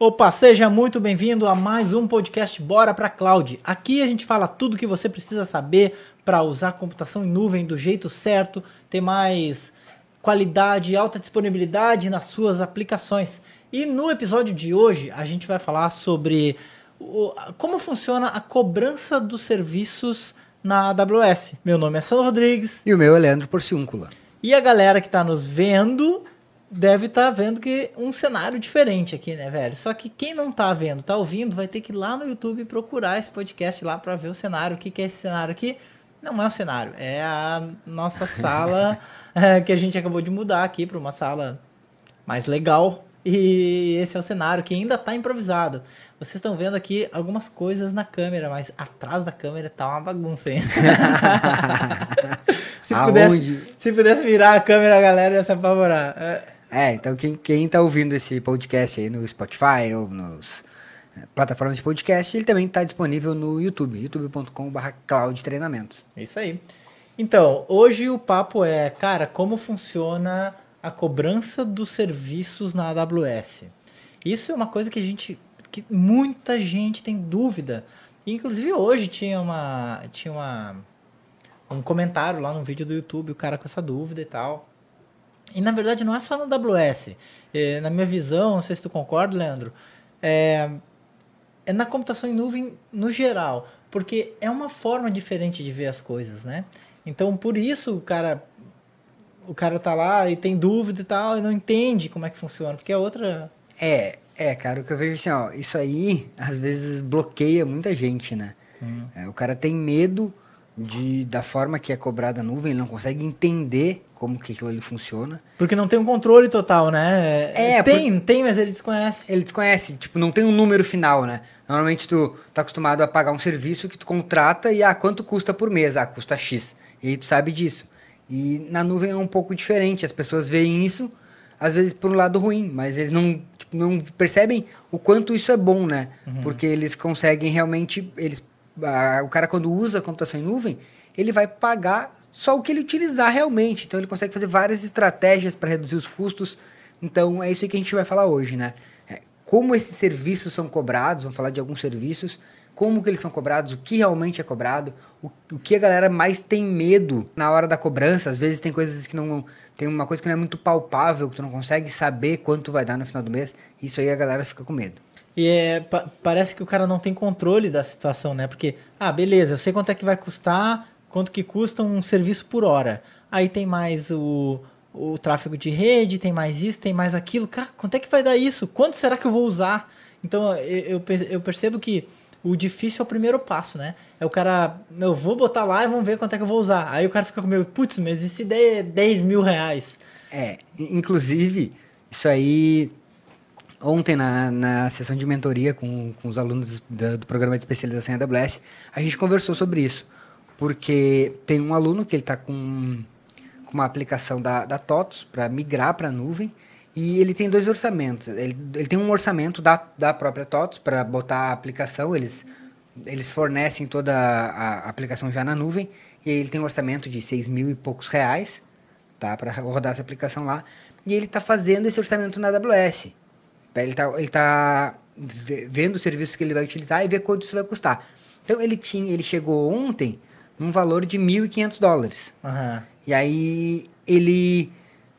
Opa, seja muito bem-vindo a mais um podcast Bora para Cloud. Aqui a gente fala tudo o que você precisa saber para usar computação em nuvem do jeito certo, ter mais qualidade e alta disponibilidade nas suas aplicações. E no episódio de hoje a gente vai falar sobre o, como funciona a cobrança dos serviços na AWS. Meu nome é Sandro Rodrigues. E o meu é Leandro Porciúncula. E a galera que está nos vendo deve estar tá vendo que um cenário diferente aqui, né, velho? Só que quem não tá vendo, tá ouvindo, vai ter que ir lá no YouTube procurar esse podcast lá para ver o cenário. O que, que é esse cenário aqui? Não é o cenário, é a nossa sala é, que a gente acabou de mudar aqui para uma sala mais legal. E esse é o cenário que ainda tá improvisado. Vocês estão vendo aqui algumas coisas na câmera, mas atrás da câmera tá uma bagunça hein? se, pudesse, se pudesse virar a câmera, a galera ia se apavorar. É, é, então quem, quem tá ouvindo esse podcast aí no Spotify ou nos é, plataformas de podcast, ele também está disponível no YouTube, youtube.com.br cloud treinamentos. Isso aí. Então, hoje o papo é, cara, como funciona a cobrança dos serviços na AWS. Isso é uma coisa que a gente, que muita gente tem dúvida. Inclusive hoje tinha uma, tinha uma, um comentário lá no vídeo do YouTube, o cara com essa dúvida e tal. E na verdade não é só no AWS. É, na minha visão, não sei se tu concorda, Leandro, é, é na computação em nuvem no geral, porque é uma forma diferente de ver as coisas, né? Então por isso o cara o cara tá lá e tem dúvida e tal e não entende como é que funciona, porque é outra é, é, cara, o que eu vejo assim, ó, isso aí às vezes bloqueia muita gente, né? Hum. É, o cara tem medo de, da forma que é cobrada a nuvem, ele não consegue entender como que aquilo ali funciona. Porque não tem um controle total, né? É, tem, por... tem, mas ele desconhece. Ele desconhece, tipo, não tem um número final, né? Normalmente tu tá acostumado a pagar um serviço que tu contrata e ah, quanto custa por mês? Ah, custa X. E aí tu sabe disso. E na nuvem é um pouco diferente, as pessoas veem isso, às vezes por um lado ruim, mas eles não, tipo, não percebem o quanto isso é bom, né? Uhum. Porque eles conseguem realmente, eles o cara quando usa a computação em nuvem, ele vai pagar só o que ele utilizar realmente. Então ele consegue fazer várias estratégias para reduzir os custos. Então é isso que a gente vai falar hoje, né? É, como esses serviços são cobrados, vamos falar de alguns serviços, como que eles são cobrados, o que realmente é cobrado, o, o que a galera mais tem medo na hora da cobrança. Às vezes tem coisas que não. Tem uma coisa que não é muito palpável, que tu não consegue saber quanto vai dar no final do mês. Isso aí a galera fica com medo. E é, pa parece que o cara não tem controle da situação, né? Porque, ah, beleza, eu sei quanto é que vai custar, quanto que custa um serviço por hora. Aí tem mais o, o tráfego de rede, tem mais isso, tem mais aquilo. Cara, quanto é que vai dar isso? Quanto será que eu vou usar? Então, eu, eu percebo que o difícil é o primeiro passo, né? É o cara, eu vou botar lá e vamos ver quanto é que eu vou usar. Aí o cara fica com medo, putz, mas e se der 10 mil reais? É, inclusive, isso aí Ontem, na, na sessão de mentoria com, com os alunos do, do programa de especialização em AWS, a gente conversou sobre isso. Porque tem um aluno que ele está com, com uma aplicação da, da TOTOS para migrar para a nuvem e ele tem dois orçamentos. Ele, ele tem um orçamento da, da própria TOTOS para botar a aplicação, eles, eles fornecem toda a, a aplicação já na nuvem, e ele tem um orçamento de seis mil e poucos reais tá, para rodar essa aplicação lá. E ele está fazendo esse orçamento na AWS. Ele está ele tá vendo os serviços que ele vai utilizar e ver quanto isso vai custar. Então ele tinha, ele chegou ontem num valor de 1.500 dólares. Uhum. E aí ele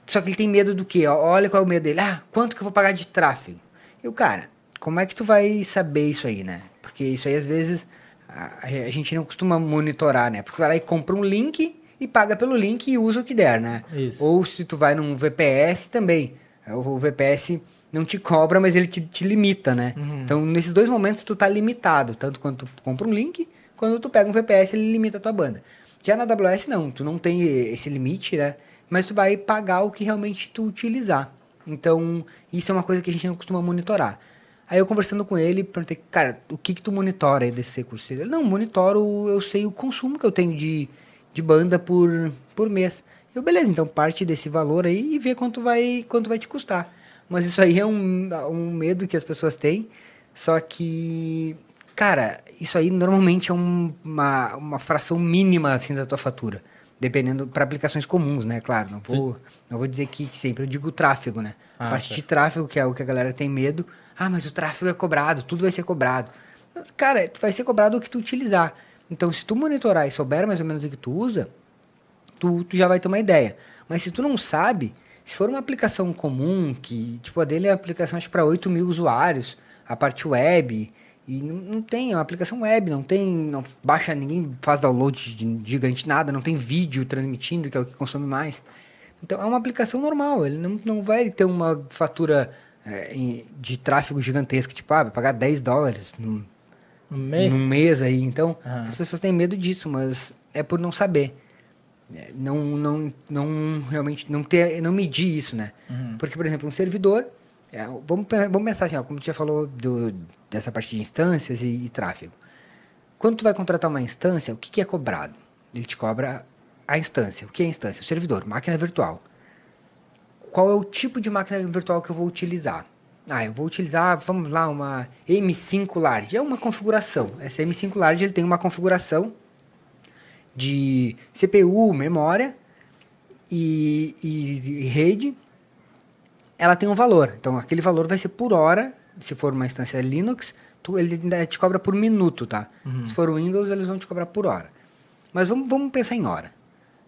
só que ele tem medo do quê? Olha qual é o medo dele. Ah, quanto que eu vou pagar de tráfego? E o cara, como é que tu vai saber isso aí, né? Porque isso aí às vezes a, a gente não costuma monitorar, né? Porque tu vai lá e compra um link e paga pelo link e usa o que der, né? Isso. Ou se tu vai num VPS também. O VPS não te cobra, mas ele te, te limita, né? Uhum. Então, nesses dois momentos, tu tá limitado. Tanto quando tu compra um link, quando tu pega um VPS, ele limita a tua banda. Já na AWS, não. Tu não tem esse limite, né? Mas tu vai pagar o que realmente tu utilizar. Então, isso é uma coisa que a gente não costuma monitorar. Aí eu conversando com ele, perguntei, cara, o que que tu monitora aí desse recurso? Ele, não, monitoro, eu sei o consumo que eu tenho de, de banda por, por mês. Eu, beleza, então parte desse valor aí e vê quanto vai, quanto vai te custar. Mas isso aí é um, um medo que as pessoas têm. Só que, cara, isso aí normalmente é um, uma, uma fração mínima assim da tua fatura. dependendo para aplicações comuns, né? Claro, não vou, não vou dizer que sempre, eu digo tráfego, né? Ah, a parte certo. de tráfego, que é o que a galera tem medo. Ah, mas o tráfego é cobrado, tudo vai ser cobrado. Cara, vai ser cobrado o que tu utilizar. Então, se tu monitorar e souber mais ou menos o que tu usa, tu, tu já vai ter uma ideia. Mas se tu não sabe, se for uma aplicação comum, que tipo a dele é uma aplicação para 8 mil usuários, a parte web, e não, não tem, é uma aplicação web, não tem, não baixa, ninguém faz download de gigante nada, não tem vídeo transmitindo, que é o que consome mais. Então é uma aplicação normal, ele não, não vai ter uma fatura é, de tráfego gigantesca, tipo, ah, vai pagar 10 dólares num, Um mês? num mês aí. Então, Ah. as pessoas têm medo disso, mas é por não saber. É, Não, não, não realmente não ter, não medir isso, né? Uhum. Porque, por exemplo, um servidor, é, vamos, vamos pensar assim, ó, como tu já falou do, dessa parte de instâncias e, e tráfego. Quando tu vai contratar uma instância, o que, que é cobrado? Ele te cobra a instância. O que é a instância? O servidor, máquina virtual. Qual é o tipo de máquina virtual que eu vou utilizar? Ah, eu vou utilizar, vamos lá, uma M5 Large. É uma configuração. Essa M5 Large ele tem uma configuração de CPU, memória e, e- e rede. Ela tem um valor. Então, aquele valor vai ser por hora. Se for uma instância Linux, tu, ele te cobra por minuto, tá? Se for Windows, eles vão te cobrar por hora. Mas vamos, vamos pensar em hora.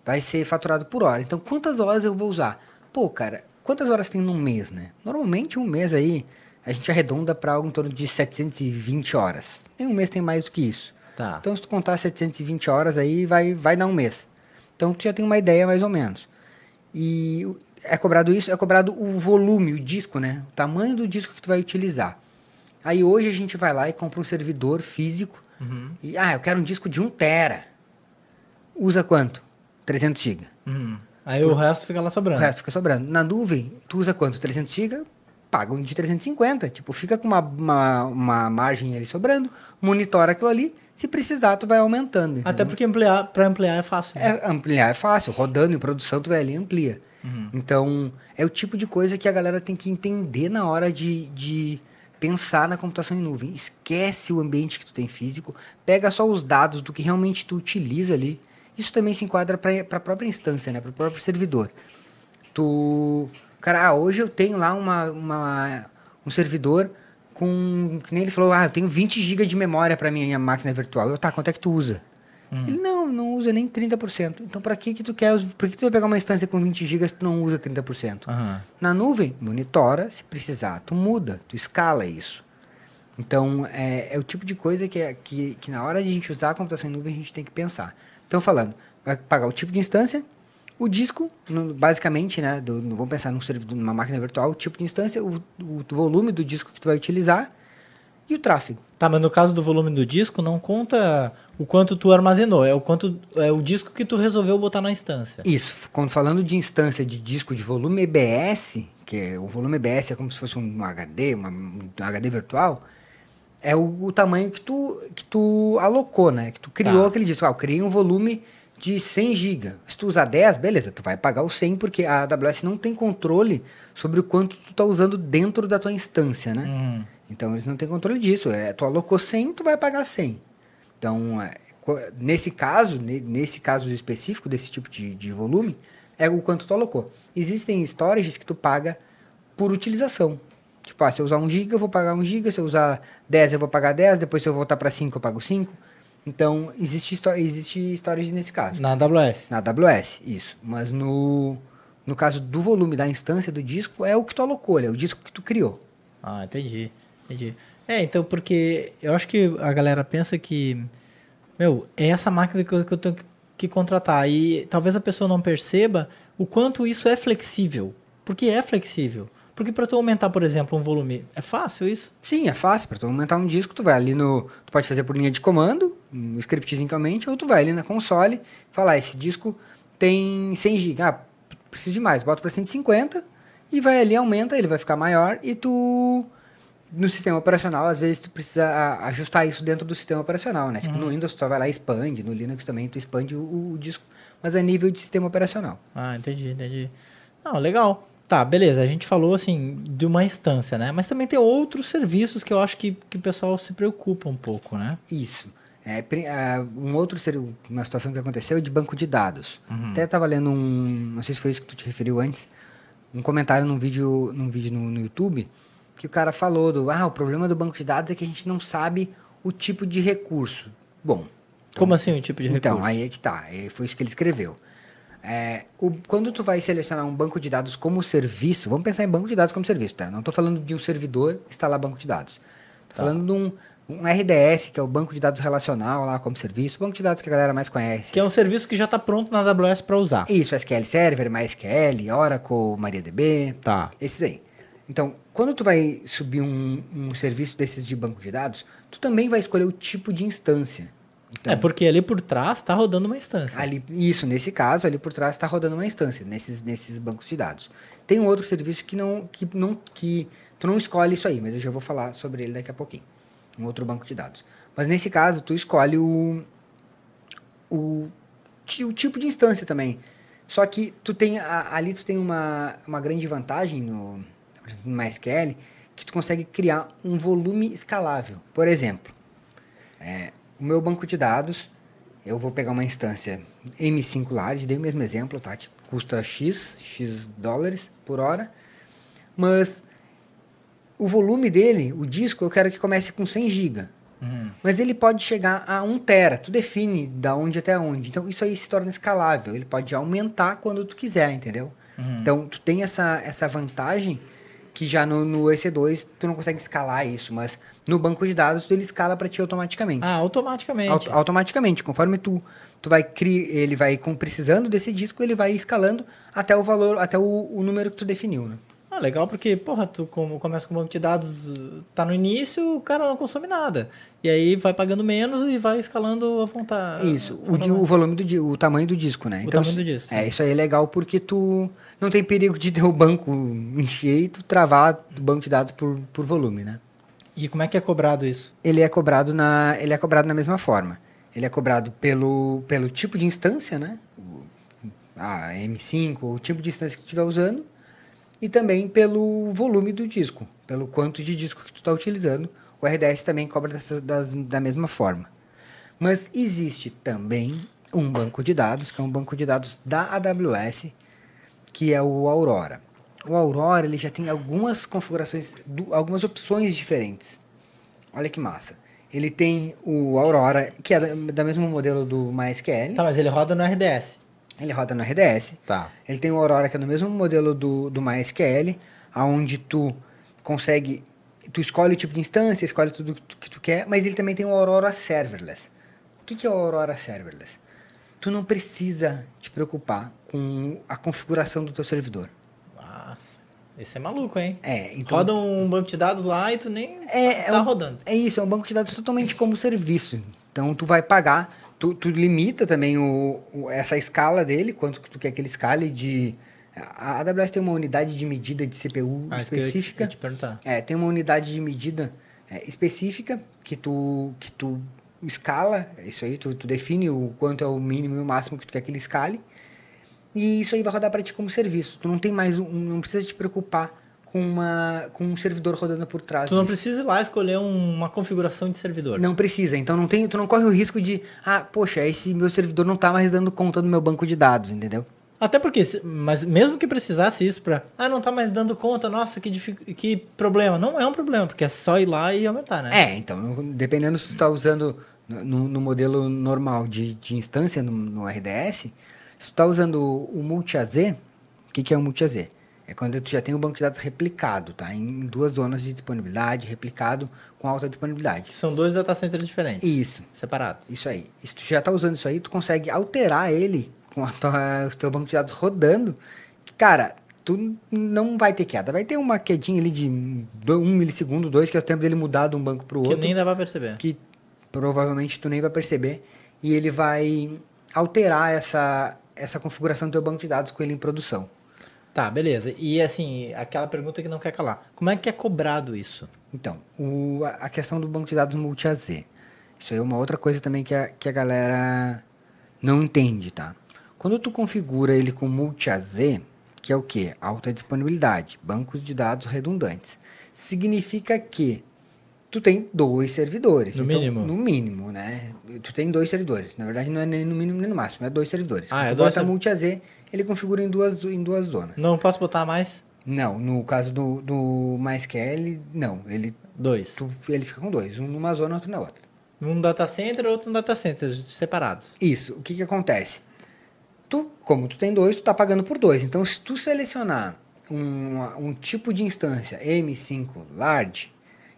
Vai ser faturado por hora. Então, quantas horas eu vou usar? Pô, cara, quantas horas tem num mês, né? Normalmente, um mês aí, a gente arredonda para algo em torno de 720 horas. Nenhum mês tem mais do que isso. Tá. Então, se tu contar 720 horas aí, vai, vai dar um mês. Então, tu já tem uma ideia mais ou menos. E o- é cobrado isso, é cobrado o volume, o disco, né? O tamanho do disco que tu vai utilizar. Aí hoje a gente vai lá e compra um servidor físico. Uhum. E, ah, eu quero um disco de 1 tera. Usa quanto? 300 GB. Uhum. Aí o resto fica lá O sobrando. resto fica sobrando. Na nuvem, tu usa quanto? 300 GB? Paga um de 350. Tipo, fica com uma, uma, uma margem ali sobrando, monitora aquilo ali. Se precisar, tu vai aumentando. Até entendeu? porque ampliar, pra ampliar é fácil. né? É, ampliar é fácil, rodando em produção, tu vai ali e amplia. Então, é o tipo de coisa que a galera tem que entender na hora de, de pensar na computação em nuvem. Esquece o ambiente que tu tem físico, pega só os dados do que realmente tu utiliza ali. Isso também se enquadra para a própria instância, né? para o próprio servidor. Tu. Cara, ah, hoje eu tenho lá uma, uma, um servidor com. Que nem ele falou, ah, eu tenho 20 GB de memória para minha máquina virtual. Eu, tá, quanto é que tu usa? Ele, não, não usa nem 30%. Então, para que que tu quer? Por que que tu vai pegar uma instância com 20 GB se tu não usa 30%? Aham. Na nuvem, monitora, se precisar, tu muda, tu escala isso. Então, é, é o tipo de coisa que, é- que, que na hora de a gente usar a computação em nuvem, a gente tem que pensar. Então, falando, vai pagar o tipo de instância, o disco, basicamente, né, do, vamos pensar num servidor, numa máquina virtual, o tipo de instância, o, o volume do disco que tu vai utilizar e o tráfego. Tá, mas no caso do volume do disco, não conta o quanto tu armazenou, é o quanto é o disco que tu resolveu botar na instância. Isso, quando falando de instância de disco de volume EBS, que é, o volume EBS é como se fosse um HD, uma, um HD virtual, é o, o tamanho que tu, que tu alocou, né? Que tu criou Tá. aquele disco. Ah, eu criei um volume de 100 GB. Se tu usar 10, beleza, tu vai pagar o 100 porque a AWS não tem controle sobre o quanto tu tá usando dentro da tua instância, né? Uhum. Então eles não têm controle disso. É, tu alocou 100, tu vai pagar 100. Então, é, nesse caso, ne- nesse caso específico desse tipo de, de volume, é o quanto tu alocou. Existem storages que tu paga por utilização. Tipo, ah, se eu usar 1 GB, eu vou pagar 1 GB, se eu usar 10, eu vou pagar 10, depois se eu voltar para 5, eu pago 5. Então, existe, existe storage nesse caso. Na AWS. Na AWS, isso. Mas no, no caso do volume da instância do disco, é o que tu alocou, é o disco que tu criou. Ah, entendi. Entendi. É, então, porque eu acho que a galera pensa que, meu, é essa máquina que eu, que eu tenho que contratar. E talvez a pessoa não perceba o quanto isso é flexível. Porque é flexível. Porque para tu aumentar, por exemplo, um volume, é fácil isso? Sim, é fácil. Para tu aumentar um disco, tu vai ali no. Tu pode fazer por linha de comando, um scriptzinho ou tu vai ali na console falar: esse disco tem 100 GB. Ah, preciso de mais. Bota para 150 e vai ali, aumenta, ele vai ficar maior e tu. No sistema operacional, às vezes tu precisa a- ajustar isso dentro do sistema operacional, né? Tipo, no Windows tu só vai lá e expande, no Linux também tu expande o, o disco, mas é nível de sistema operacional. Ah, entendi, entendi. Não, legal. Tá, beleza. A gente falou assim de uma instância, né? Mas também tem outros serviços que eu acho que, que o pessoal se preocupa um pouco, né? Isso. É, ah, um outro uma situação que aconteceu é de banco de dados. Até estava lendo um, não sei se foi isso que tu te referiu antes, um comentário num vídeo, num vídeo no, no YouTube que o cara falou do, ah, o problema do banco de dados é que a gente não sabe o tipo de recurso. Bom, Como assim o tipo de recurso? então, aí é que tá. é, Foi isso que ele escreveu. É, o- quando tu vai selecionar um banco de dados como serviço, vamos pensar em banco de dados como serviço, tá? Não estou falando de um servidor instalar banco de dados. Estou Tá. falando de um, um RDS, que é o banco de dados relacional lá como serviço, banco de dados que a galera mais conhece. Que é um serviço que já está pronto na AWS para usar. Isso, SQL Server, MySQL, Oracle, MariaDB, Tá. esses aí. Então, quando tu vai subir um, um serviço desses de banco de dados, tu também vai escolher o tipo de instância. Então, É porque ali por trás está rodando uma instância. Ali, isso, nesse caso, ali por trás está rodando uma instância, nesses, nesses bancos de dados. Tem um outro serviço que não, que não, que tu não escolhe isso aí, mas eu já vou falar sobre ele daqui a pouquinho. Um outro banco de dados. Mas nesse caso, tu escolhe o, o, o tipo de instância também. Só que tu tem, a- ali tu tem uma, uma grande vantagem no, no MySQL, que tu consegue criar um volume escalável. Por exemplo, é, o meu banco de dados, eu vou pegar uma instância M5 Large, dei o mesmo exemplo, tá? Que custa X, X dólares por hora. Mas o volume dele, o disco, eu quero que comece com 100 GB. Uhum. Mas ele pode chegar a 1 tera, tu define da onde até onde. Então isso aí se torna escalável, ele pode aumentar quando tu quiser, entendeu? Uhum. Então tu tem essa, essa vantagem que já no, no EC2 tu não consegue escalar isso, mas no banco de dados ele escala para ti automaticamente. Ah, automaticamente. Auto- automaticamente, conforme tu, tu vai criar, ele vai com, precisando desse disco, ele vai escalando até o valor, até o, o número que tu definiu, né? Ah, legal, porque, porra, tu como começa com um banco de dados, tá no início, o cara não consome nada. E aí vai pagando menos e vai escalando a vontade. Isso, o, di- o volume do o tamanho do disco, né? O tamanho do disco, É, sim. isso aí é legal porque tu não tem perigo de ter o banco encher e tu travar o banco de dados por, por volume, né? E como é que é cobrado isso? Ele é cobrado na, ele é cobrado na mesma forma. Ele é cobrado pelo, pelo tipo de instância, né? A M5, o tipo de instância que tu estiver usando, e também pelo volume do disco, pelo quanto de disco que tu está utilizando. O RDS também cobra dessa, das, da mesma forma. Mas existe também um banco de dados, que é um banco de dados da AWS, que é o Aurora. O Aurora ele já tem algumas configurações, algumas opções diferentes. Olha que massa. Ele tem o Aurora, que é da, da mesmo modelo do MySQL. Tá, mas ele roda no RDS. Ele roda no RDS. Tá. Ele tem o Aurora, que é do mesmo modelo do, do MySQL, aonde tu consegue... Tu escolhe o tipo de instância, escolhe tudo que tu, que tu quer, mas ele também tem o Aurora Serverless. O que, que é o Aurora Serverless? Tu não precisa te preocupar com a configuração do teu servidor. Nossa, esse é maluco, hein? É, então... Roda um banco de dados lá e tu nem É, tá é um- rodando. É isso, é um banco de dados totalmente como serviço. Então tu vai pagar, tu, tu limita também o, o- essa escala dele, quanto que tu quer que ele escale de. A AWS tem uma unidade de medida de CPU Ah, isso que eu ia- específica. te perguntar. É, tem uma unidade de medida é, específica que tu, que tu escala, isso aí, tu, tu define o quanto é o mínimo e o máximo que tu quer que ele escale. E isso aí vai rodar para ti como serviço. Tu não tem mais um, não precisa te preocupar com, uma, com um servidor rodando por trás Tu não disso. precisa ir lá escolher um- uma configuração de servidor. Não precisa, então não tem, tu não corre o risco de, ah, poxa, esse meu servidor não tá mais dando conta do meu banco de dados, entendeu? Até porque, mas mesmo que precisasse isso pra. Ah, não tá mais dando conta, nossa, que, que problema. Não é um problema, porque é só ir lá e aumentar, né? É, então, dependendo se tu tá usando no, no modelo normal de, de instância no, no RDS, se tu tá usando o, o multi-AZ, o que, que é o multi-AZ? É quando tu já tem o banco de dados replicado, tá? Em duas zonas de disponibilidade, replicado com alta disponibilidade. Que são dois data centers diferentes. Isso. Separados. Isso aí. E se tu já tá usando isso aí, tu consegue alterar ele com tua, o teu banco de dados rodando. que, Cara, tu não vai ter queda. Vai ter uma quedinha ali de um milissegundo, dois, que é o tempo dele mudar de um banco para o Que outro. nem dá pra perceber. Que provavelmente tu nem vai perceber. E ele vai alterar essa, essa configuração do teu banco de dados com ele em produção. Tá, beleza. E assim, aquela pergunta que não quer calar. Como é que é cobrado isso? Então, o, a questão do banco de dados multi-AZ. Isso aí é uma outra coisa também que a, que a galera não entende, tá? Quando tu configura ele com multi-AZ, que é o quê? Alta disponibilidade, bancos de dados redundantes. Significa que tu tem dois servidores. No Então, mínimo. No mínimo, né? Tu tem dois servidores. Na verdade, não é nem no mínimo nem no máximo, é dois servidores. Ah, é tu dois multi-AZ, ele configura em duas, em duas zonas. Não posso botar mais? Não, no caso do, do MySQL, não. Ele, Dois. tu, ele fica com dois. Um numa zona, outro na outra. Um data center, outro no data center, separados. Isso, o que que acontece? Tu, como tu tem dois, tu tá pagando por dois. Então, se tu selecionar um, um tipo de instância M5 Large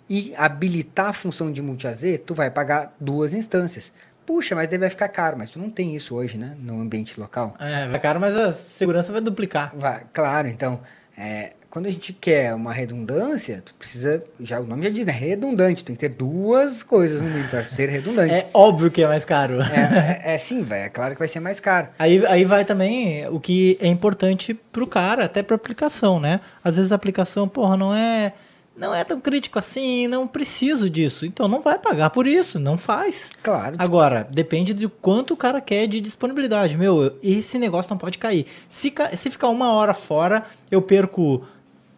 e habilitar a função de multi-AZ, tu vai pagar duas instâncias. Puxa, mas daí vai ficar caro. Mas tu não tem isso hoje, né? No ambiente local. É, vai caro, mas a segurança vai duplicar. Vai, claro, então, é, quando a gente quer uma redundância, tu precisa, já o nome já diz, né? Redundante, tem que ter duas coisas no mínimo para ser redundante. É óbvio que é mais caro. É, é, é sim, vai, é claro que vai ser mais caro. Aí, aí vai também o que é importante pro cara, até pra aplicação, né? Às vezes a aplicação, porra, não é, não é tão crítico assim, não preciso disso. Então não vai pagar por isso, não faz. Claro. Agora, depende de quanto o cara quer de disponibilidade. Meu, eu- esse negócio não pode cair. Se, se ficar uma hora fora, eu perco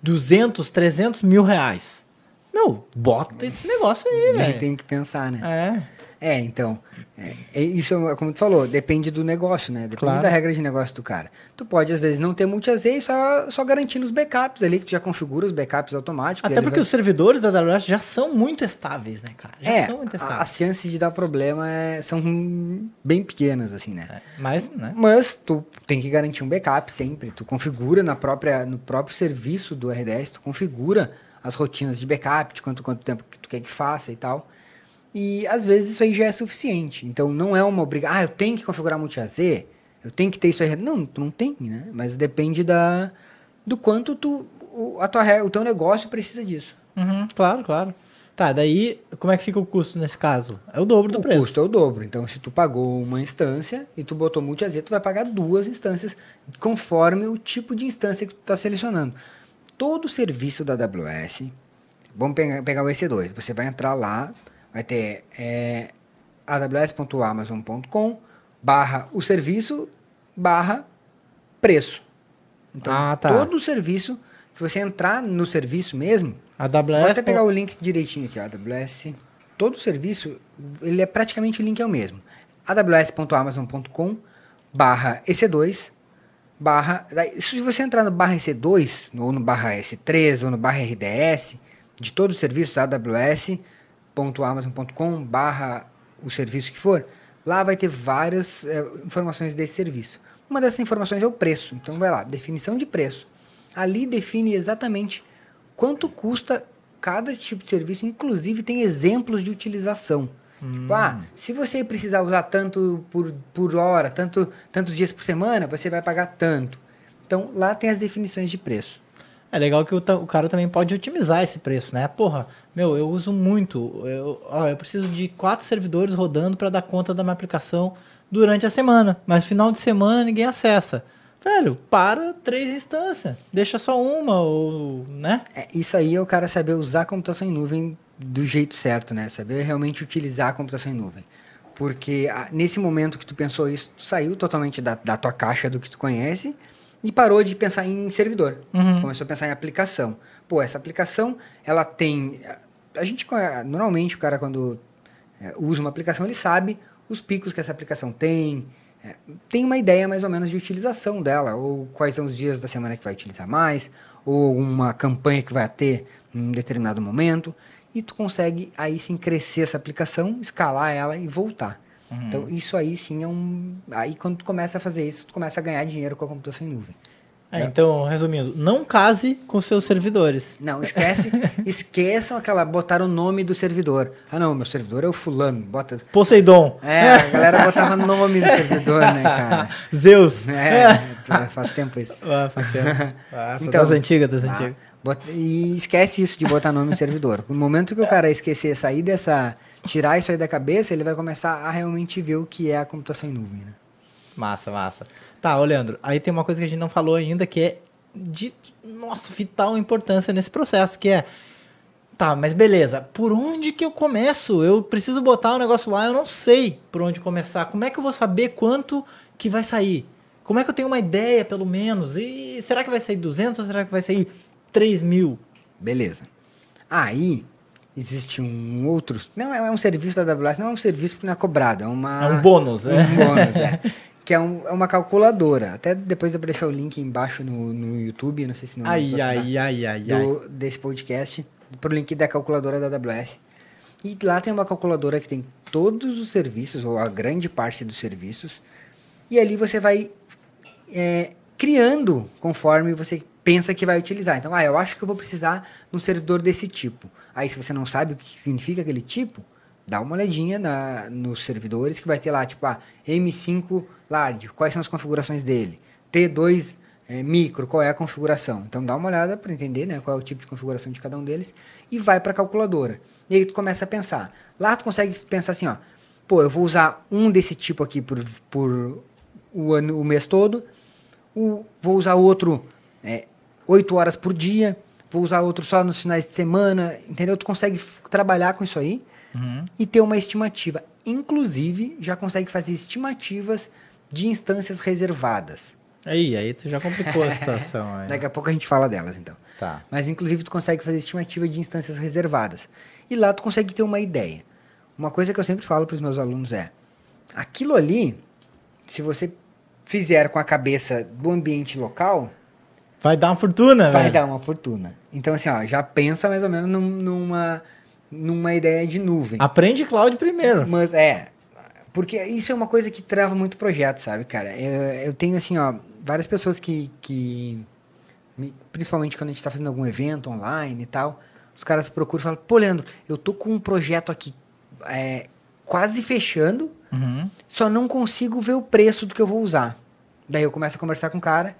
200, 300 mil reais. Meu, bota esse negócio aí, velho. tem que pensar, né? É. É, então, é, é isso, é como tu falou, depende do negócio, né? Depende Claro. da regra de negócio do cara. Tu pode, às vezes, não ter multi-AZ e só, só garantindo os backups ali, que tu já configura os backups automáticos. Até porque vai- os servidores da AWS já são muito estáveis, né, cara? Já É, são muito estáveis. as chances de dar problema é- são bem pequenas, assim, né? É, Mas, né? Mas tu tem que garantir um backup sempre. Tu configura na própria, no próprio serviço do RDS, tu configura as rotinas de backup, de quanto, quanto tempo que tu quer que faça e tal. E às vezes isso aí já é suficiente. Então não é uma obrigação. Ah, eu tenho que configurar multi-AZ, eu tenho que ter isso aí. Não, tu não tem, né? Mas depende da, do quanto tu, o, a tua, o teu negócio precisa disso. Uhum, claro, claro. Tá, daí, como é que fica o custo nesse caso? É o dobro do o preço. custo é o dobro. Então, se tu pagou uma instância e tu botou multi-AZ, tu vai pagar duas instâncias conforme o tipo de instância que tu está selecionando. Todo serviço da AWS, vamos pegar, pegar o EC2, você vai entrar lá, vai ter é, aws.amazon.com barra o serviço barra preço. Então, Ah, tá. todo o serviço, se você entrar no serviço mesmo, A Vou AWS. até pegar o link direitinho aqui, AWS. Todo o serviço, ele é praticamente o link é o mesmo. aws.amazon.com barra EC2 barra... Se você entrar no barra EC2, ou no barra S3, ou no barra RDS, de todos os serviços, aws.amazon.com barra o serviço que for, lá vai ter várias eh, informações desse serviço. Uma dessas informações é o preço. Então vai lá, definição de preço. Ali define exatamente quanto custa cada tipo de serviço, inclusive tem exemplos de utilização. Tipo, ah, se você precisar usar tanto por, por hora, tanto, tantos dias por semana, você vai pagar tanto. Então, lá tem as definições de preço. É legal que o, o cara também pode otimizar esse preço, né? Porra, meu, eu uso muito. Eu, ó, eu preciso de quatro servidores rodando para dar conta da minha aplicação durante a semana. Mas final de semana ninguém acessa. Velho, para três instâncias. Deixa só uma, ou. né? É, isso aí é o cara saber usar a computação em nuvem do jeito certo, né? Saber realmente utilizar a computação em nuvem. Porque ah, nesse momento que tu pensou isso, tu saiu totalmente da, da tua caixa do que tu conhece e parou de pensar em servidor. Uhum. Começou a pensar em aplicação. Pô, essa aplicação, ela tem... A gente, normalmente, o cara quando é, usa uma aplicação, ele sabe os picos que essa aplicação tem, é, tem uma ideia mais ou menos de utilização dela, ou quais são os dias da semana que vai utilizar mais, ou uma campanha que vai ter em um determinado momento, e tu consegue aí sim crescer essa aplicação, escalar ela e voltar. Então isso aí sim é um... Aí quando tu começa a fazer isso, tu começa a ganhar dinheiro com a computação em nuvem. É, então, resumindo, não case com seus servidores. Não, esquece, esqueçam aquela, botar o nome do servidor. Ah não, meu servidor é o fulano, bota... Poseidon. É, a galera botava nome no servidor, né, cara? Zeus. É, faz tempo isso. Ah, faz tempo. Ah, Então, das antigas, das ah, antigas. bota- e esquece isso de botar nome no servidor. No momento que o cara esquecer, sair dessa. Tirar isso aí da cabeça, ele vai começar a realmente ver o que é a computação em nuvem, né? Massa, massa. Tá, ô Leandro, aí tem uma coisa que a gente não falou ainda que é de, nossa, vital importância nesse processo, que é, tá, mas beleza, por onde que eu começo? Eu preciso botar o negócio lá, eu não sei por onde começar. Como é que eu vou saber quanto que vai sair? Como é que eu tenho uma ideia, pelo menos? E será que vai sair 200 ou será que vai sair 3 mil? Beleza. Aí, existe um outro. Não é um serviço da AWS, não é um serviço que não é cobrado, é uma. É um bônus, né? Um bônus, é. que é, um, é, uma calculadora. Até depois eu vou deixar o link embaixo no, no YouTube, não sei se não ai, ai, ai, ai, do, ai. desse podcast, pro link da calculadora da AWS. E lá tem uma calculadora que tem todos os serviços, ou a grande parte dos serviços, e ali você vai é, criando conforme você pensa que vai utilizar. Então, ah, eu acho que eu vou precisar de um servidor desse tipo. Aí, se você não sabe o que significa aquele tipo, dá uma olhadinha na, nos servidores que vai ter lá, tipo, ah, M5 Large, quais são as configurações dele? T2 é, Micro, qual é a configuração? Então, dá uma olhada para entender né, qual é o tipo de configuração de cada um deles e vai para a calculadora. E aí tu começa a pensar. Lá tu consegue pensar assim, ó, pô, eu vou usar um desse tipo aqui por, por o, ano, o mês todo, o, vou usar outro é, 8 horas por dia, vou usar outro só nos finais de semana, entendeu? Tu consegue trabalhar com isso aí uhum. e ter uma estimativa. Inclusive, já consegue fazer estimativas de instâncias reservadas. Aí, aí tu já complicou a situação. Daqui a pouco a gente fala delas, então. Tá. Mas, inclusive, tu consegue fazer estimativa de instâncias reservadas. E lá tu consegue ter uma ideia. Uma coisa que eu sempre falo para os meus alunos é: aquilo ali, se você fizer com a cabeça do ambiente local, Vai dar uma fortuna, Vai velho. dar uma fortuna. Então, assim, ó, já pensa mais ou menos num, numa, numa ideia de nuvem. Aprende cloud primeiro. Mas, é, porque isso é uma coisa que trava muito projeto, sabe, cara? Eu, eu tenho, assim, ó, várias pessoas que, que principalmente quando a gente está fazendo algum evento online e tal, os caras procuram e falam, pô, Leandro, eu tô com um projeto aqui é, quase fechando, uhum. só não consigo ver o preço do que eu vou usar. Daí eu começo a conversar com o cara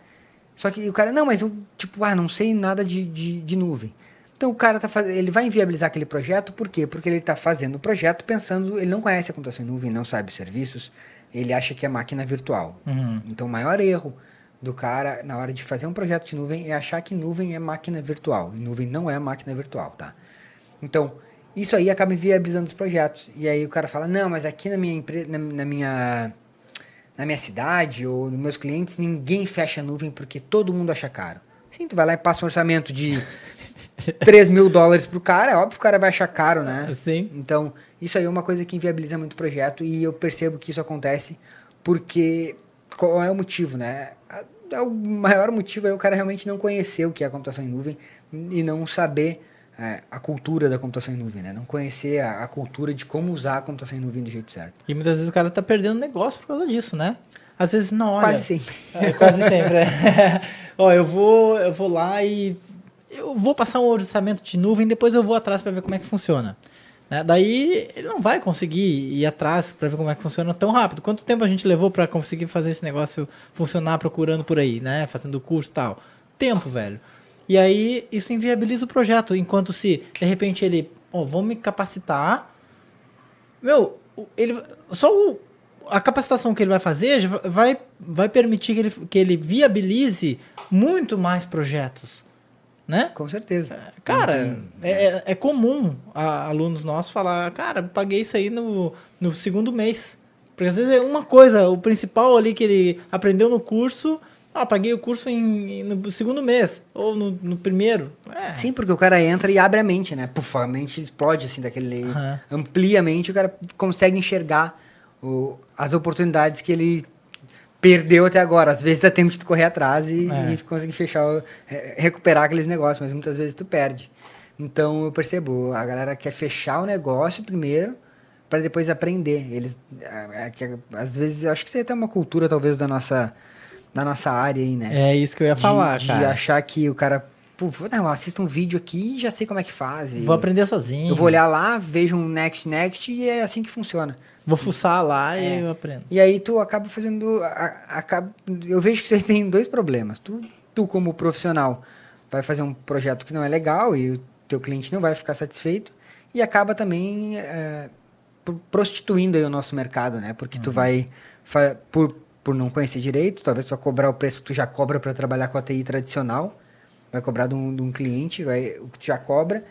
só que o cara, não, mas eu, tipo, ah, não sei nada de, de, de nuvem. Então o cara tá fazendo, ele vai inviabilizar aquele projeto, por quê? Porque ele está fazendo o projeto pensando, ele não conhece a computação em nuvem, não sabe os serviços, ele acha que é máquina virtual. Uhum. Então o maior erro do cara na hora de fazer um projeto de nuvem é achar que nuvem é máquina virtual. E nuvem não é máquina virtual, tá? Então, isso aí acaba inviabilizando os projetos. E aí o cara fala, não, mas aqui na minha empresa, na, na minha na minha cidade ou nos meus clientes, ninguém fecha nuvem porque todo mundo acha caro. Sim, tu vai lá e passa um orçamento de 3 mil dólares pro cara, é óbvio que o cara vai achar caro, né? Sim. Então, isso aí é uma coisa que inviabiliza muito o projeto e eu percebo que isso acontece porque qual é o motivo, né? O maior motivo é o cara realmente não conhecer o que é a computação em nuvem e não saber é, a cultura da computação em nuvem, né? Não conhecer a, a, cultura de como usar a computação em nuvem do jeito certo. E muitas vezes o cara tá perdendo negócio por causa disso, né? Às vezes não, olha... Quase sempre. É, quase sempre, é. Ó, eu vou, eu vou lá e... Eu vou passar um orçamento de nuvem, depois eu vou atrás para ver como é que funciona. Né? Daí ele não vai conseguir ir atrás para ver como é que funciona tão rápido. Quanto tempo a gente levou para conseguir fazer esse negócio funcionar procurando por aí, né? Fazendo curso e tal. Tempo, velho. E aí isso inviabiliza o projeto. Enquanto se, de repente, ele, ó, oh, vou me capacitar. Meu, ele só o, a capacitação que ele vai fazer vai, vai permitir que ele, que ele viabilize muito mais projetos. Né? Com certeza. Cara, é, é, é comum a, alunos nossos falar, cara, paguei isso aí no, no segundo mês. Porque às vezes é uma coisa, o principal ali que ele aprendeu no curso, ah, paguei o curso em, no segundo mês, ou no, no primeiro. É. Sim, porque o cara entra e abre a mente, né? Puf, a mente explode, assim, daquele... Uhum. Amplia a mente, o cara consegue enxergar o, as oportunidades que ele perdeu até agora. Às vezes dá tempo de tu correr atrás e, é. e conseguir fechar, recuperar aqueles negócios, mas muitas vezes tu perde. Então eu percebo, a galera quer fechar o negócio primeiro para depois aprender. Eles, é, é, às vezes, eu acho que isso é até uma cultura, talvez, da nossa na nossa área aí, né? É isso que eu ia falar, de, cara. De achar que o cara, pô, não, assista um vídeo aqui e já sei como é que faz. Vou aprender sozinho. Eu vou olhar lá, vejo um next, next e é assim que funciona. Vou fuçar lá é. e eu aprendo. E aí tu acaba fazendo, acaba, eu vejo que você tem dois problemas. Tu, tu como profissional vai fazer um projeto que não é legal e o teu cliente não vai ficar satisfeito e acaba também é, prostituindo aí o nosso mercado, né? Porque uhum. tu vai por por não conhecer direito, talvez só cobrar o preço que tu já cobra para trabalhar com a TI tradicional, vai cobrar de um, de um, cliente, vai, o que tu já cobra,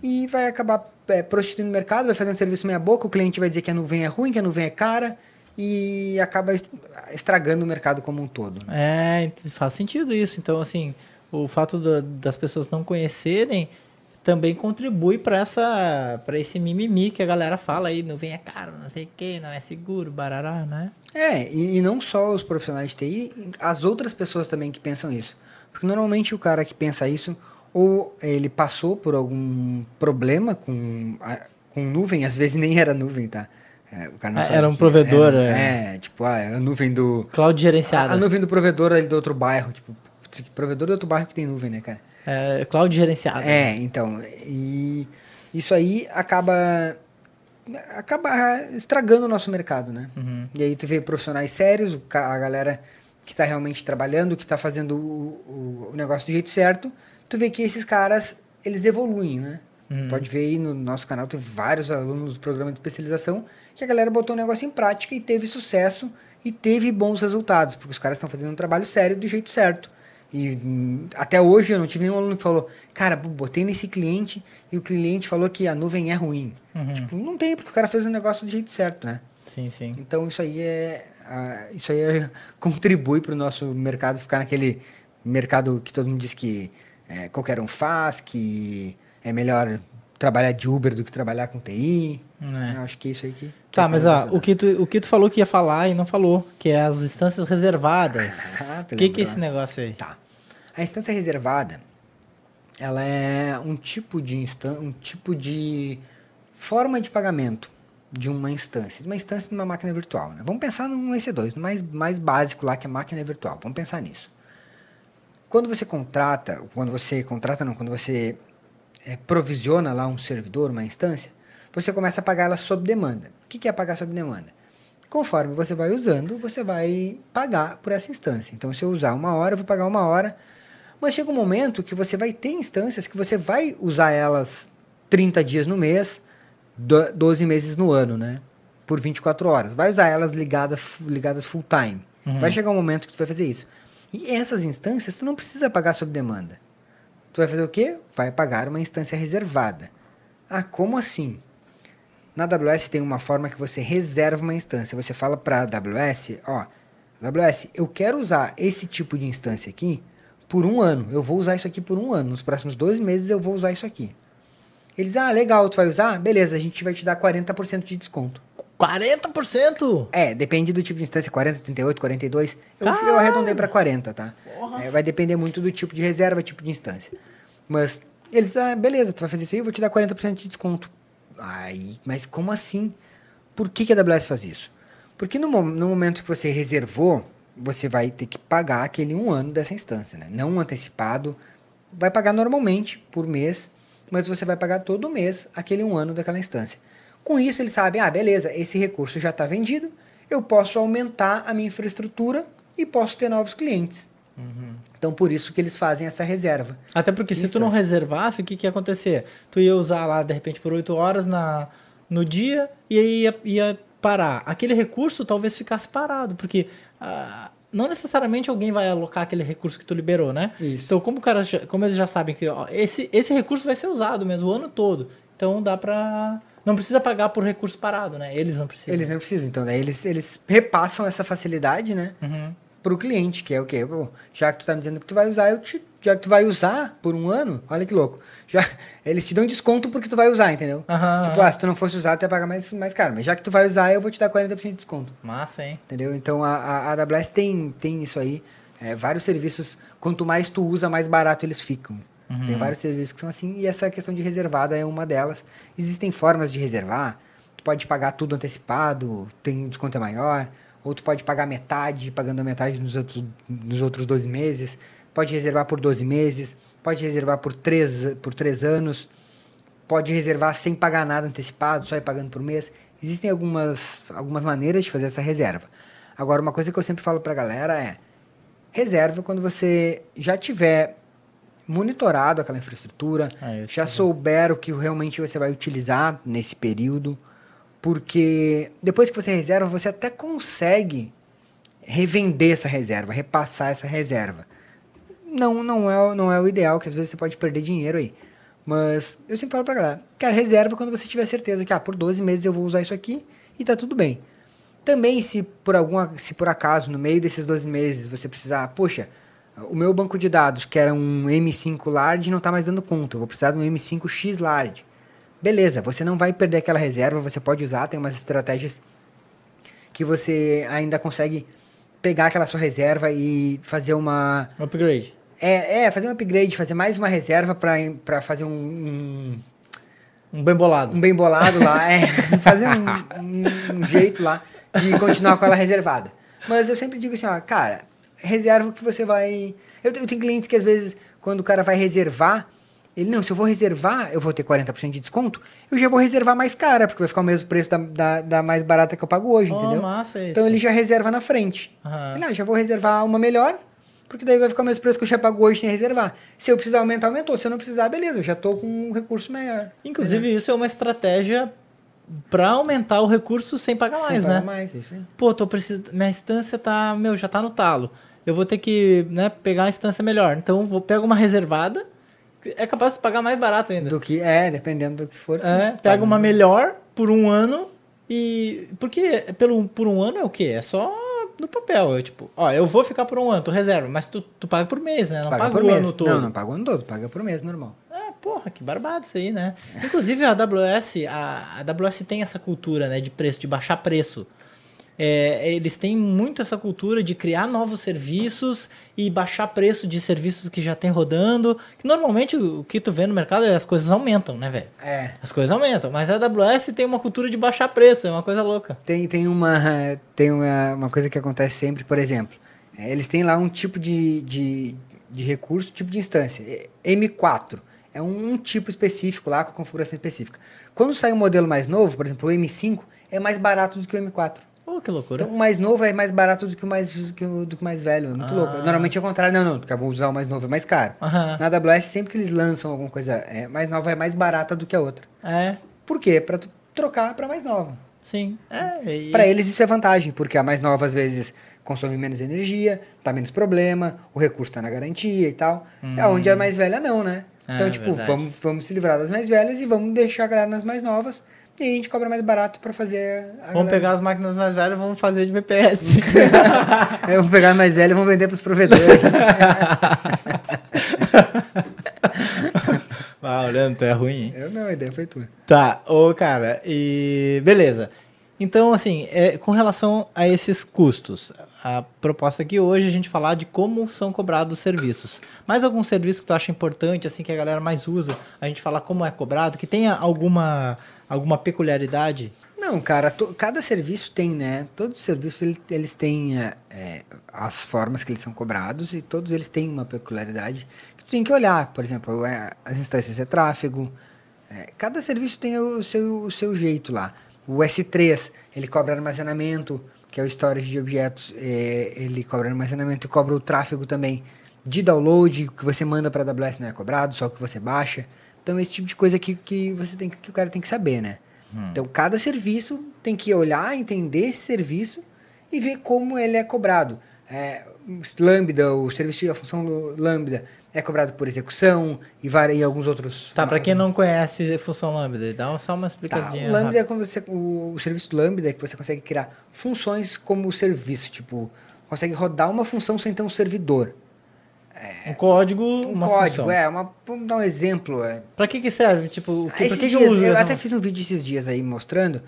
e vai acabar é, prostituindo o mercado, vai fazer um serviço meia boca, o cliente vai dizer que a nuvem é ruim, que a nuvem é cara, e acaba estragando o mercado como um todo. Né? É, faz sentido isso. Então, assim, o fato da, das pessoas não conhecerem também contribui para essa para esse mimimi que a galera fala aí, não vem é caro, não sei o que, não é seguro, barará, né? É, e, e, não só os profissionais de TI, as outras pessoas também que pensam isso. Porque normalmente o cara que pensa isso, ou ele passou por algum problema com, com nuvem, às vezes nem era nuvem, tá? É, ah, era um provedor, era, é. é. tipo, ah, a nuvem do... Cloud gerenciado. A, a, nuvem do provedor ali do outro bairro, tipo, provedor do outro bairro que tem nuvem, né, cara? É, cloud gerenciado. É, então, e isso aí acaba acaba estragando o nosso mercado, né? Uhum. E aí tu vê profissionais sérios, a galera que está realmente trabalhando, que está fazendo o, o, negócio do jeito certo, tu vê que esses caras, eles evoluem, né? Uhum. Pode ver aí no nosso canal, tem vários alunos do programa de especialização que a galera botou o negócio em prática e teve sucesso e teve bons resultados, porque os caras estão fazendo um trabalho sério do jeito certo. E hum, até hoje eu não tive nenhum aluno que falou, cara, botei nesse cliente e o cliente falou que a nuvem é ruim. Uhum. Tipo, não tem, porque o cara fez o negócio do jeito certo, né? Sim, sim. Então isso aí é. Isso aí é, contribui para o nosso mercado ficar naquele mercado que todo mundo diz que é, qualquer um faz, que é melhor trabalhar de Uber do que trabalhar com TI. É. Acho que é isso aí que. Tá, mas ó, o que, tu, o que tu falou que ia falar e não falou, que é as instâncias reservadas. Ah, o que, que é esse negócio aí? Tá. A instância reservada, ela é um tipo de um tipo de forma de pagamento de uma instância, de uma instância de uma máquina virtual. Né? Vamos pensar no EC2, no mais, mais básico lá que é a máquina virtual. Vamos pensar nisso. Quando você contrata, quando você contrata não, quando você é, provisiona lá um servidor, uma instância, você começa a pagar ela sob demanda. O que é pagar sob demanda? Conforme você vai usando, você vai pagar por essa instância. Então, se eu usar uma hora, eu vou pagar uma hora mas chega um momento que você vai ter instâncias que você vai usar elas 30 dias no mês, 12 meses no ano, né? Por 24 horas. Vai usar elas ligadas, ligadas full time. Uhum. Vai chegar um momento que tu vai fazer isso. E essas instâncias tu não precisa pagar sob demanda. Tu vai fazer o quê? Vai pagar uma instância reservada. Ah, como assim? Na AWS tem uma forma que você reserva uma instância. Você fala para a AWS, ó, AWS, eu quero usar esse tipo de instância aqui por um ano. Eu vou usar isso aqui por um ano. Nos próximos dois meses eu vou usar isso aqui. Eles, ah, legal, tu vai usar? Beleza, a gente vai te dar 40% de desconto. 40%? É, depende do tipo de instância, 40, 38, 42. Eu, eu arredondei para 40, tá? É, vai depender muito do tipo de reserva, tipo de instância. Mas eles, ah, beleza, tu vai fazer isso aí, eu vou te dar 40% de desconto. Aí, mas como assim? Por que, que a AWS faz isso? Porque no, no momento que você reservou você vai ter que pagar aquele um ano dessa instância, né? Não antecipado, vai pagar normalmente por mês, mas você vai pagar todo mês aquele um ano daquela instância. Com isso, eles sabem, ah, beleza, esse recurso já está vendido, eu posso aumentar a minha infraestrutura e posso ter novos clientes. Uhum. Então, por isso que eles fazem essa reserva. Até porque se tu não reservasse, o que, que ia acontecer? Tu ia usar lá, de repente, por 8 horas na, no dia e aí ia, ia parar. Aquele recurso talvez ficasse parado, porque ah, não necessariamente alguém vai alocar aquele recurso que tu liberou, né? Isso. Então, como, o cara, como eles já sabem que ó, esse, esse recurso vai ser usado mesmo o ano todo, então dá para não precisa pagar por recurso parado, né? Eles não precisam. Eles não precisam, então, né? eles, eles repassam essa facilidade, né? Uhum para o cliente, que é o quê? Pô, já que tu está me dizendo que tu vai usar, eu te, já que tu vai usar por um ano, olha que louco. Já, eles te dão desconto porque tu vai usar, entendeu? Uhum, tipo, ah, se tu não fosse usar, tu ia pagar mais, mais caro. Mas já que tu vai usar, eu vou te dar 40% de desconto. Massa, hein? Entendeu? Então a, a, a AWS tem, tem isso aí. É, vários serviços, quanto mais tu usa, mais barato eles ficam. Uhum. Tem vários serviços que são assim, e essa questão de reservada é uma delas. Existem formas de reservar, tu pode pagar tudo antecipado, tem desconto é maior ou tu pode pagar metade, pagando a metade nos outros, nos outros 12 meses, pode reservar por 12 meses, pode reservar por 3, por 3 anos, pode reservar sem pagar nada antecipado, só ir pagando por mês. Existem algumas, algumas maneiras de fazer essa reserva. Agora, uma coisa que eu sempre falo para a galera é: reserva quando você já tiver monitorado aquela infraestrutura, ah, já souber o que realmente você vai utilizar nesse período porque depois que você reserva, você até consegue revender essa reserva, repassar essa reserva. Não, não é, não é o ideal, que às vezes você pode perder dinheiro aí. Mas eu sempre falo pra galera, cara, reserva quando você tiver certeza que ah, por 12 meses eu vou usar isso aqui e tá tudo bem. Também se por alguma, se por acaso no meio desses 12 meses você precisar, poxa, o meu banco de dados, que era um M5 Large, não está mais dando conta. Eu vou precisar de um M5X Large. Beleza, você não vai perder aquela reserva, você pode usar, tem umas estratégias que você ainda consegue pegar aquela sua reserva e fazer uma. Um upgrade. É, é, fazer um upgrade, fazer mais uma reserva para fazer um, um, Um bem bolado. um bem bolado lá, é, fazer um, um- jeito lá de continuar com ela reservada. Mas eu sempre digo assim, ó, cara, reserva o que você vai. Eu, eu tenho clientes que às vezes, quando o cara vai reservar, ele, não, se eu vou reservar, eu vou ter 40% de desconto, eu já vou reservar mais cara, porque vai ficar o mesmo preço da, da, da mais barata que eu pago hoje, Oh, entendeu? massa isso. Então ele já reserva na frente. Aham. Ele, ah, já vou reservar uma melhor, porque daí vai ficar o mesmo preço que eu já pago hoje sem reservar. Se eu precisar aumentar, aumentou. Se eu não precisar, beleza, eu já tô com um recurso maior. Inclusive, isso é uma estratégia pra aumentar o recurso sem pagar Sem mais, pagar né? mais, isso aí. Pô, tô precisando. Minha instância tá. Meu, já tá no talo. Eu vou ter que né, pegar a instância melhor. Então, vou pegar uma reservada. É capaz de pagar mais barato ainda. Do que, é, dependendo do que for. É, Paga pega uma um- melhor por um ano e. Porque pelo, por um ano é o quê? É só no papel. É tipo, ó, eu vou ficar por um ano, tu reserva, mas tu, tu paga por mês, né? Não Paga paga por o mês. ano todo. Não, não paga o ano todo, paga por mês, normal. É, porra, que barbado isso aí, né? Inclusive a AWS, a, a AWS tem essa cultura, né, de preço, de baixar preço. É, eles têm muito essa cultura de criar novos serviços e baixar preço de serviços que já tem rodando. Que normalmente o, o que tu vê no mercado é as coisas aumentam, né, velho? É. As coisas aumentam, mas a AWS tem uma cultura de baixar preço, é uma coisa louca. Tem, tem, uma, tem uma, uma coisa que acontece sempre, por exemplo. é, eles têm lá um tipo de, de, de recurso, tipo de instância. é, M4. É um, um tipo específico lá, com configuração específica. Quando sai um modelo mais novo, por exemplo, o M5, é mais barato do que o M4. Pô, que loucura. Então, o mais novo é mais barato do que o mais, do que o, do que o mais velho. É muito Ah. louco. Normalmente é o contrário. Não, não. Acabou de usar o mais novo, é mais caro. Aham. Na AWS, sempre que eles lançam alguma coisa é, mais nova, é mais barata do que a outra. É, Por quê? Pra tu trocar pra mais nova. sim. É, Pra isso- eles isso é vantagem, porque a mais nova às vezes consome menos energia, dá menos problema, o recurso tá na garantia e tal. É onde a mais velha não, né? É, Então, tipo, verdade. vamos, vamos se livrar das mais velhas e vamos deixar a galera nas mais novas. E a gente cobra mais barato pra fazer a Vamos galera- pegar as máquinas mais velhas e vamos fazer de VPS. É, vamos pegar mais velha e vamos vender pros provedores. ah, olhando, tu é ruim, hein? Eu não, a ideia foi tua. Tá, ô cara, e beleza. Então, assim, é, com relação a esses custos, a proposta aqui hoje é a gente falar de como são cobrados os serviços. Mais algum serviço que tu acha importante, assim, que a galera mais usa, a gente falar como é cobrado, que tenha alguma, alguma peculiaridade? Não, cara, to- cada serviço tem, né? Todos os serviços ele- eles têm é, é, as formas que eles são cobrados e todos eles têm uma peculiaridade que tu tem que olhar. Por exemplo, é, as instâncias de tráfego. é, cada serviço tem o seu, o seu jeito lá. O S3, ele cobra armazenamento, que é o storage de objetos, é, ele cobra armazenamento e cobra o tráfego também de download, que você manda para a AWS não é cobrado, só que você baixa. Então, esse tipo de coisa que, que, você tem, que o cara tem que saber, né? Então, cada serviço tem que olhar, entender esse serviço e ver como ele é cobrado. É, Lambda, o serviço, a função Lambda é cobrado por execução e, e alguns outros. Tá, pra quem não conhece a função Lambda, dá só uma Tá, explicação. o Lambda é quando você, o, o serviço do Lambda é que você consegue criar funções como serviço, tipo, consegue rodar uma função sem ter um servidor. Um código, Um uma código, função. é, uma, vamos dar um exemplo, é, Pra que que serve? Tipo, o que, pra que, que dias, eu uso eu até fiz um vídeo esses dias aí mostrando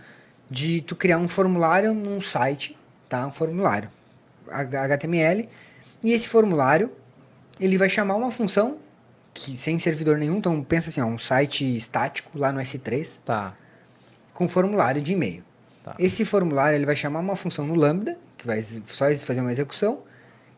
de tu criar um formulário num site, tá? Um formulário HTML. E esse formulário, ele vai chamar uma função que sem servidor nenhum, então pensa assim, ó, um site estático lá no S3 Tá, com formulário de e-mail. tá. Esse formulário ele vai chamar uma função no Lambda, que vai só fazer uma execução,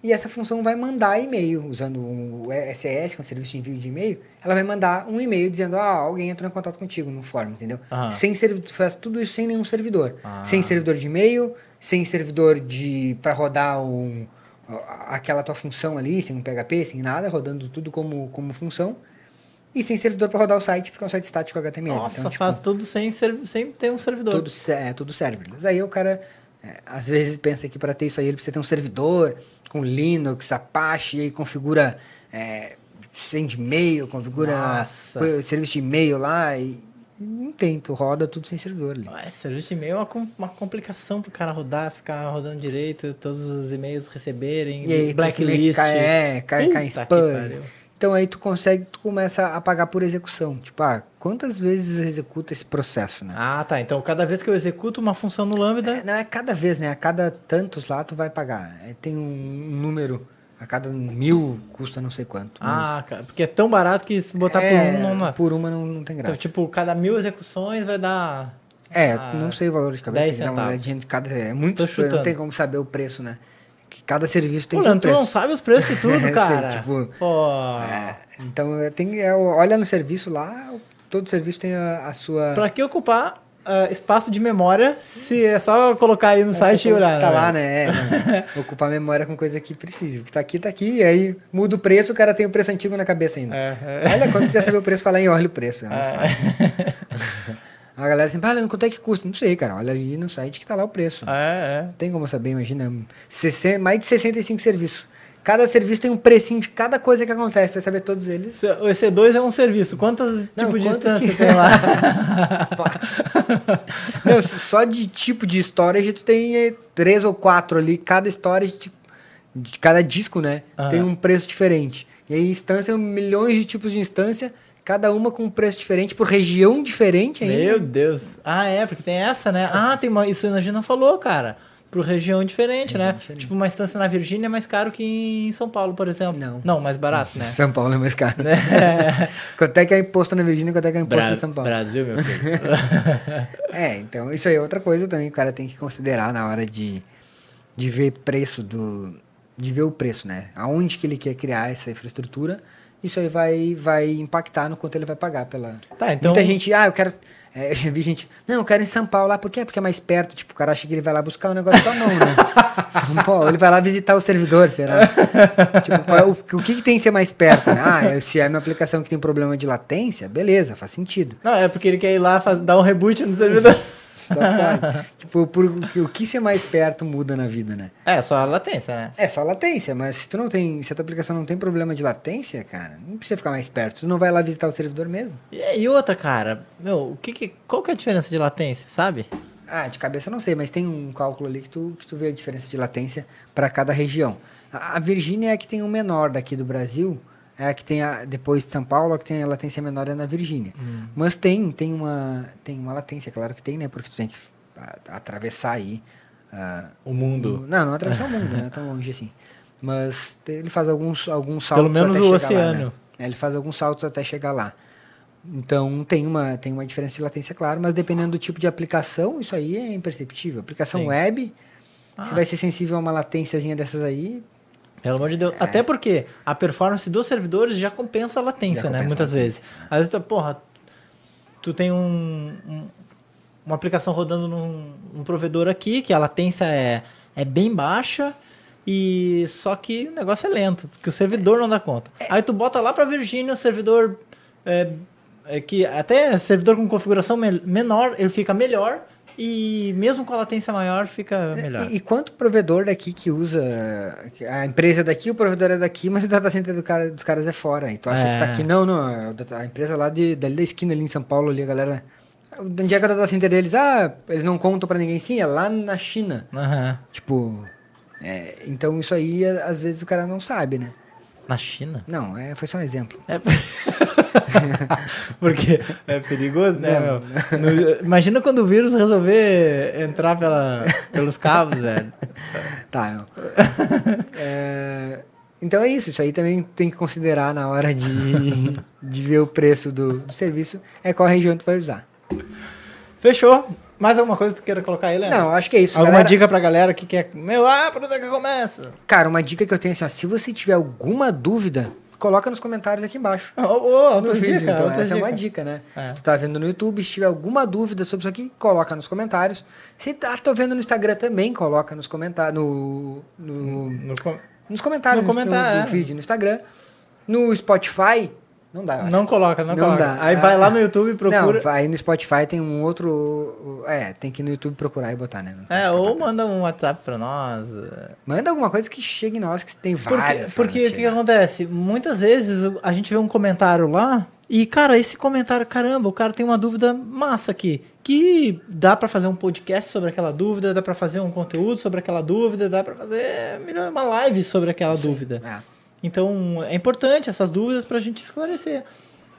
e essa função vai mandar e-mail, usando o SES, que é um serviço de envio de e-mail, ela vai mandar um e-mail dizendo, ah, alguém entrou em contato contigo no fórum, entendeu? Aham. Sem servidor, faz tudo isso sem nenhum servidor. Ah. Sem servidor de e-mail, sem servidor de para rodar um, aquela tua função ali, sem um PHP, sem nada, rodando tudo como, como função. E sem servidor para rodar o site, porque é um site estático HTML. Nossa, Então, tipo, faz tudo sem, sem ter um servidor. tudo, é, tudo serverless. Aí o cara, é, às vezes, pensa que para ter isso aí ele precisa ter um servidor com Linux, Apache, e aí configura é, send e-mail, configura Nossa. serviço de e-mail lá. E, não tem, tu roda tudo sem servidor ali. Ué, serviço de e-mail é uma, com- uma complicação pro cara rodar, ficar rodando direito, todos os e-mails receberem, E aí, blacklist. cai, é, cai, cai em spam. Então aí tu consegue, tu começa a pagar por execução. Tipo, ah, quantas vezes executa esse processo, né? Ah, tá. Então, cada vez que eu executo uma função no Lambda, É, não é cada vez, né? A cada tantos lá tu vai pagar. É, tem um número, a cada mil custa não sei quanto. ah, cara, porque é tão barato que se botar É, por um não dá. Por uma não, não tem graça. Então, tipo, cada mil execuções vai dar. é, ah, não sei o valor de cabeça, 10 tem que dar uma centavos. olhadinha de cada. É muito, Tô não chutando. tem como saber o preço, né? Cada serviço tem Pô, seu Leandro, tu preço. não sabe os preços de tudo, Sei, cara. tipo, Pô. É, então é, tem, é, olha no serviço lá, todo serviço tem a, a sua. Pra que ocupar ah, espaço de memória se é só colocar aí no site e olhar? Tá né, lá, né? É. Ocupar memória com coisa que precisa. O que tá aqui, tá aqui. E aí muda o preço, o cara tem o preço antigo na cabeça ainda. É, é. Olha, quando quiser saber o preço, fala aí, olha o preço. É mais fácil. A galera sempre, ah, Leandro, quanto é que custa? Não sei, cara. Olha ali no site que tá lá o preço. é, é. Não tem como saber, imagina. 60 mais de 65 serviços. Cada serviço tem um precinho de cada coisa que acontece. Você vai saber todos eles. O EC2 é um serviço. Quantos Não, tipos de quanto instância que- tem lá? Não, só de tipo de storage tu tem eh, três ou quatro ali. Cada storage, de, cada disco, né? Tem um preço diferente. E aí instância, milhões de tipos de instância, cada uma com um preço diferente, por região diferente ainda. Meu Deus. Ah, é, porque tem essa, né? Ah, tem uma. Isso a gente não falou, cara. Por região diferente, Região né? diferente. Tipo, uma instância na Virgínia é mais caro que em São Paulo, por exemplo. Não. Não, mais barato, né? São Paulo é mais caro. É. Quanto é que é imposto na Virgínia, quanto é que é imposto Bra- em São Paulo? Brasil, meu filho. É, então isso aí é outra coisa também que o cara tem que considerar na hora de, de ver preço do. De ver o preço, né? Aonde que ele quer criar essa infraestrutura, isso aí vai, vai impactar no quanto ele vai pagar pela. Tá, então- Muita gente, ah, eu quero. é, eu vi gente, não, eu quero em São Paulo lá, por quê? Porque é mais perto. Tipo, o cara acha que ele vai lá buscar o negócio com a mão, né? São Paulo, ele vai lá visitar o servidor, será? tipo, é o, o que, que tem que ser mais perto? Né? Ah, é- se é uma aplicação que tem problema de latência, beleza, faz sentido. Não, é porque ele quer ir lá faz- dar um reboot no servidor. Só pode. tipo, por, o que ser mais perto muda na vida, né? É, só a latência, né? É só latência, mas se tu não tem, se a tua aplicação não tem problema de latência, cara, não precisa ficar mais perto. Tu não vai lá visitar o servidor mesmo? E, e outra, cara, meu, o que que, qual que é a diferença de latência, sabe? Ah, de cabeça não sei, mas tem um cálculo ali que tu, que tu vê a diferença de latência para cada região. A, a Virgínia é a que tem o menor daqui do Brasil, é a que tem a, depois de São Paulo, a que tem a latência menor é na Virgínia. Mas tem, tem uma, tem uma latência, claro que tem, né? Porque tu tem que atravessar aí. ah, O mundo. Não, não atravessar o mundo, não é tão longe assim. Mas ele faz alguns, alguns saltos Pelo menos até o chegar lá, oceano. né? É, Ele faz alguns saltos até chegar lá. Então tem uma, tem uma diferença de latência, claro, mas dependendo do tipo de aplicação, isso aí é imperceptível. Aplicação Sim. web, Ah. se vai ser sensível a uma latênciazinha dessas aí, Pelo amor de Deus. Até porque a performance dos servidores já compensa a latência, Já né? compensa Muitas vezes. Às vezes, tu- porra, tu tem um, um- uma aplicação rodando num, num provedor aqui, que a latência é, é bem baixa, e só que o negócio é lento, porque o servidor não dá conta. Aí tu bota lá pra Virgínia, o servidor é, é que até servidor com configuração me- menor, ele fica melhor, e mesmo com a latência maior, fica melhor. E, e quanto provedor daqui que usa. A empresa é daqui, o provedor é daqui, mas o data center do cara, dos caras é fora. E tu acha que tá É. aqui? Não, não. é A empresa lá de, dali da esquina, ali em São Paulo, ali, a galera. Onde é que é o data center deles? Ah, eles não contam pra ninguém. Sim, é lá na China. Aham. Tipo. é, então isso aí, às vezes o cara não sabe, né? Na China? Não, é, foi só um exemplo. É... Porque é perigoso, né, Não. meu? No- Imagina quando o vírus resolver entrar pela, pelos cabos, velho. Tá, meu. É, então é isso, isso aí também tem que considerar na hora de, de ver o preço do, do serviço, é qual região tu vai usar. Fechou. Mais alguma coisa que tu queira colocar aí, Leandro? Não, acho que é isso. Alguma galera. dica pra galera que quer... Meu, ah, por onde é que eu começo? Cara, uma dica que eu tenho assim, ó, se você tiver alguma dúvida, coloca nos comentários aqui embaixo. Ô, ô, No outras vídeo, então, outras essa é uma dica, né? É. Se tu tá vendo no YouTube, se tiver alguma dúvida sobre isso aqui, coloca nos comentários. Se tá, tô vendo no Instagram também, coloca nos comentários, no, no, No nos comentários No comentário, do, é. vídeo no Instagram. No Spotify, Não dá. Não coloca, não, Não coloca. dá. Aí Ah, vai lá no YouTube e procura. Não, aí no Spotify tem um outro. É, tem que ir no YouTube procurar e botar, né? É, ou manda um WhatsApp pra nós. Manda alguma coisa que chegue em nós, que tem várias. porque o que chegar. acontece? Muitas vezes a gente vê um comentário lá e, cara, esse comentário, caramba, o cara tem uma dúvida massa aqui. Que dá pra fazer um podcast sobre aquela dúvida, dá pra fazer um conteúdo sobre aquela dúvida, dá pra fazer melhor, uma live sobre aquela dúvida. É. Então é importante essas dúvidas pra gente esclarecer.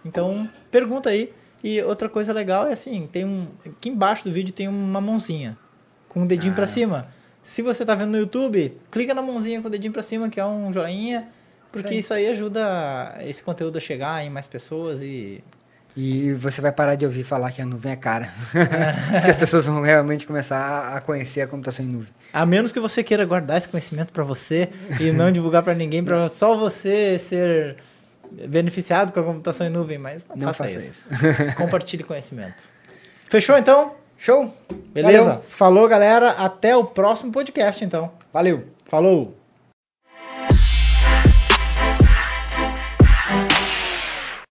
Então pergunta aí. E outra coisa legal é assim, tem um aqui embaixo do vídeo tem uma mãozinha com o dedinho pra Ah. cima. Se você tá vendo no YouTube, clica na mãozinha com o dedinho pra cima, que é um joinha, porque isso aí ajuda esse conteúdo a chegar em mais pessoas e E você vai parar de ouvir falar que a nuvem é cara. Porque as pessoas vão realmente começar a- conhecer a computação em nuvem. a menos que você queira guardar esse conhecimento pra você e não divulgar pra ninguém, pra só você ser beneficiado com a computação em nuvem, mas não, Não faça, faça isso. Compartilhe conhecimento. Fechou então? Show? Beleza? Valeu. Falou, galera. Até o próximo podcast, então. Valeu. Falou!